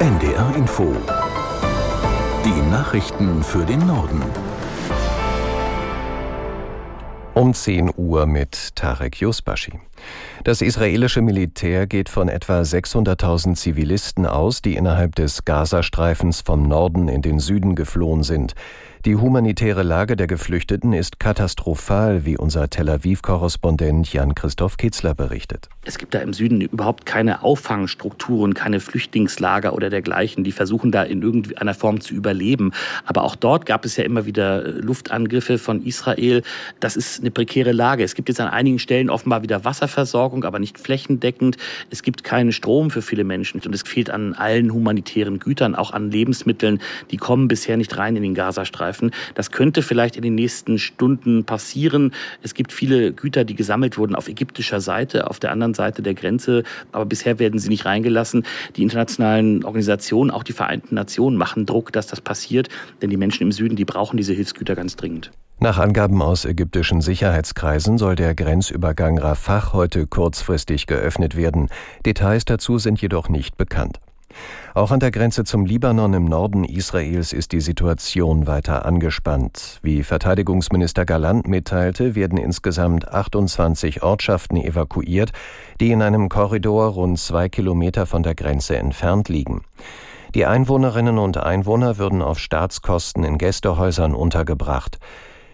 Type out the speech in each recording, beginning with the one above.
NDR Info. Die Nachrichten für den Norden. Um 10 Uhr mit Tarek Yusbashi. Das israelische Militär geht von etwa 600.000 Zivilisten aus, die innerhalb des Gazastreifens vom Norden in den Süden geflohen sind. Die humanitäre Lage der Geflüchteten ist katastrophal, wie unser Tel Aviv-Korrespondent Jan-Christoph Kitzler berichtet. Es gibt da im Süden überhaupt keine Auffangstrukturen, keine Flüchtlingslager oder dergleichen. Die versuchen da in irgendeiner Form zu überleben. Aber auch dort gab es ja immer wieder äh, Luftangriffe von Israel. Das ist eine prekäre Lage. Es gibt jetzt an einigen Stellen offenbar wieder Wasserversorgung, aber nicht flächendeckend. Es gibt keinen Strom für viele Menschen und es fehlt an allen humanitären Gütern, auch an Lebensmitteln. Die kommen bisher nicht rein in den Gazastreifen angreifen. Das könnte vielleicht in den nächsten Stunden passieren. Es gibt viele Güter, die gesammelt wurden auf ägyptischer Seite, auf der anderen Seite der Grenze, aber bisher werden sie nicht reingelassen. Die internationalen Organisationen, auch die Vereinten Nationen, machen Druck, dass das passiert, denn die Menschen im Süden, die brauchen diese Hilfsgüter ganz dringend. Nach Angaben aus ägyptischen Sicherheitskreisen soll der Grenzübergang Rafah heute kurzfristig geöffnet werden. Details dazu sind jedoch nicht bekannt. Auch an der Grenze zum Libanon im Norden Israels ist die Situation weiter angespannt. Wie Verteidigungsminister Galant mitteilte, werden insgesamt 28 Ortschaften evakuiert, die in einem Korridor rund zwei Kilometer von der Grenze entfernt liegen. Die Einwohnerinnen und Einwohner würden auf Staatskosten in Gästehäusern untergebracht.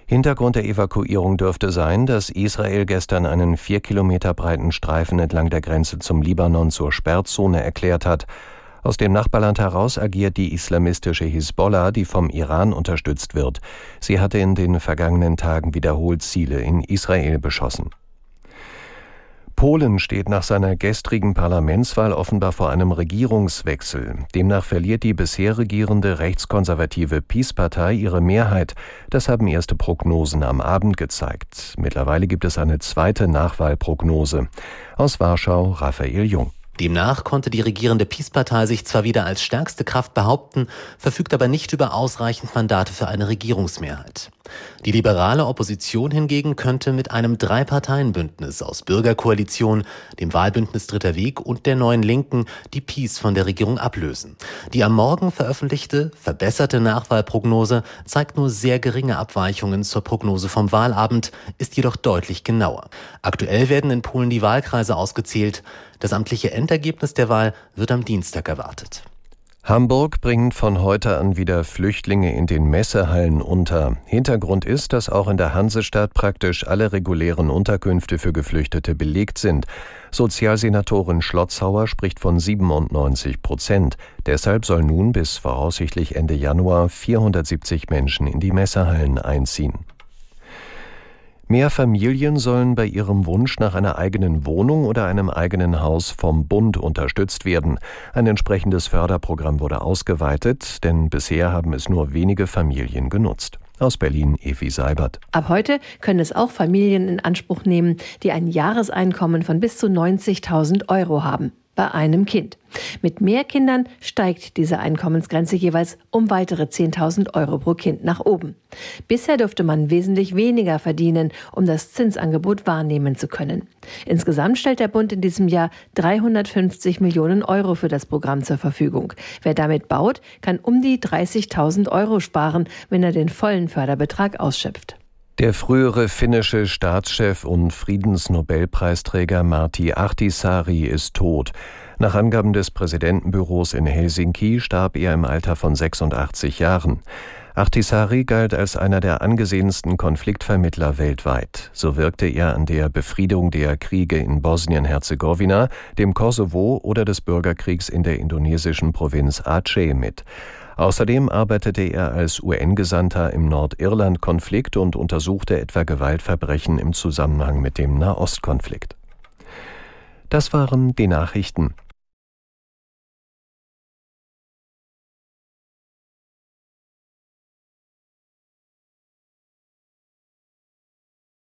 Hintergrund der Evakuierung dürfte sein, dass Israel gestern einen vier Kilometer breiten Streifen entlang der Grenze zum Libanon zur Sperrzone erklärt hat. Aus dem Nachbarland heraus agiert die islamistische Hisbollah, die vom Iran unterstützt wird. Sie hatte in den vergangenen Tagen wiederholt Ziele in Israel beschossen. Polen steht nach seiner gestrigen Parlamentswahl offenbar vor einem Regierungswechsel. Demnach verliert die bisher regierende rechtskonservative PiS-Partei ihre Mehrheit. Das haben erste Prognosen am Abend gezeigt. Mittlerweile gibt es eine zweite Nachwahlprognose. Aus Warschau Raphael Jung. Demnach konnte die regierende Peace-Partei sich zwar wieder als stärkste Kraft behaupten, verfügt aber nicht über ausreichend Mandate für eine Regierungsmehrheit. Die liberale Opposition hingegen könnte mit einem Drei-Parteien-Bündnis aus Bürgerkoalition, dem Wahlbündnis Dritter Weg und der Neuen Linken die Peace von der Regierung ablösen. Die am Morgen veröffentlichte, verbesserte Nachwahlprognose zeigt nur sehr geringe Abweichungen zur Prognose vom Wahlabend, ist jedoch deutlich genauer. Aktuell werden in Polen die Wahlkreise ausgezählt. Das amtliche Endergebnis der Wahl wird am Dienstag erwartet. Hamburg bringt von heute an wieder Flüchtlinge in den Messehallen unter. Hintergrund ist, dass auch in der Hansestadt praktisch alle regulären Unterkünfte für Geflüchtete belegt sind. Sozialsenatorin Schlotzhauer spricht von 97 Prozent. Deshalb soll nun bis voraussichtlich Ende Januar 470 Menschen in die Messehallen einziehen. Mehr Familien sollen bei ihrem Wunsch nach einer eigenen Wohnung oder einem eigenen Haus vom Bund unterstützt werden. Ein entsprechendes Förderprogramm wurde ausgeweitet, denn bisher haben es nur wenige Familien genutzt. Aus Berlin Evi Seibert. Ab heute können es auch Familien in Anspruch nehmen, die ein Jahreseinkommen von bis zu 90.000 Euro haben bei einem Kind. Mit mehr Kindern steigt diese Einkommensgrenze jeweils um weitere 10.000 Euro pro Kind nach oben. Bisher durfte man wesentlich weniger verdienen, um das Zinsangebot wahrnehmen zu können. Insgesamt stellt der Bund in diesem Jahr 350 Millionen Euro für das Programm zur Verfügung. Wer damit baut, kann um die 30.000 Euro sparen, wenn er den vollen Förderbetrag ausschöpft. Der frühere finnische Staatschef und Friedensnobelpreisträger Marti Ahtisaari ist tot. Nach Angaben des Präsidentenbüros in Helsinki starb er im Alter von 86 Jahren. Ahtisaari galt als einer der angesehensten Konfliktvermittler weltweit. So wirkte er an der Befriedung der Kriege in Bosnien-Herzegowina, dem Kosovo oder des Bürgerkriegs in der indonesischen Provinz Aceh mit. Außerdem arbeitete er als UN-Gesandter im Nordirland-Konflikt und untersuchte etwa Gewaltverbrechen im Zusammenhang mit dem Nahostkonflikt. Das waren die Nachrichten.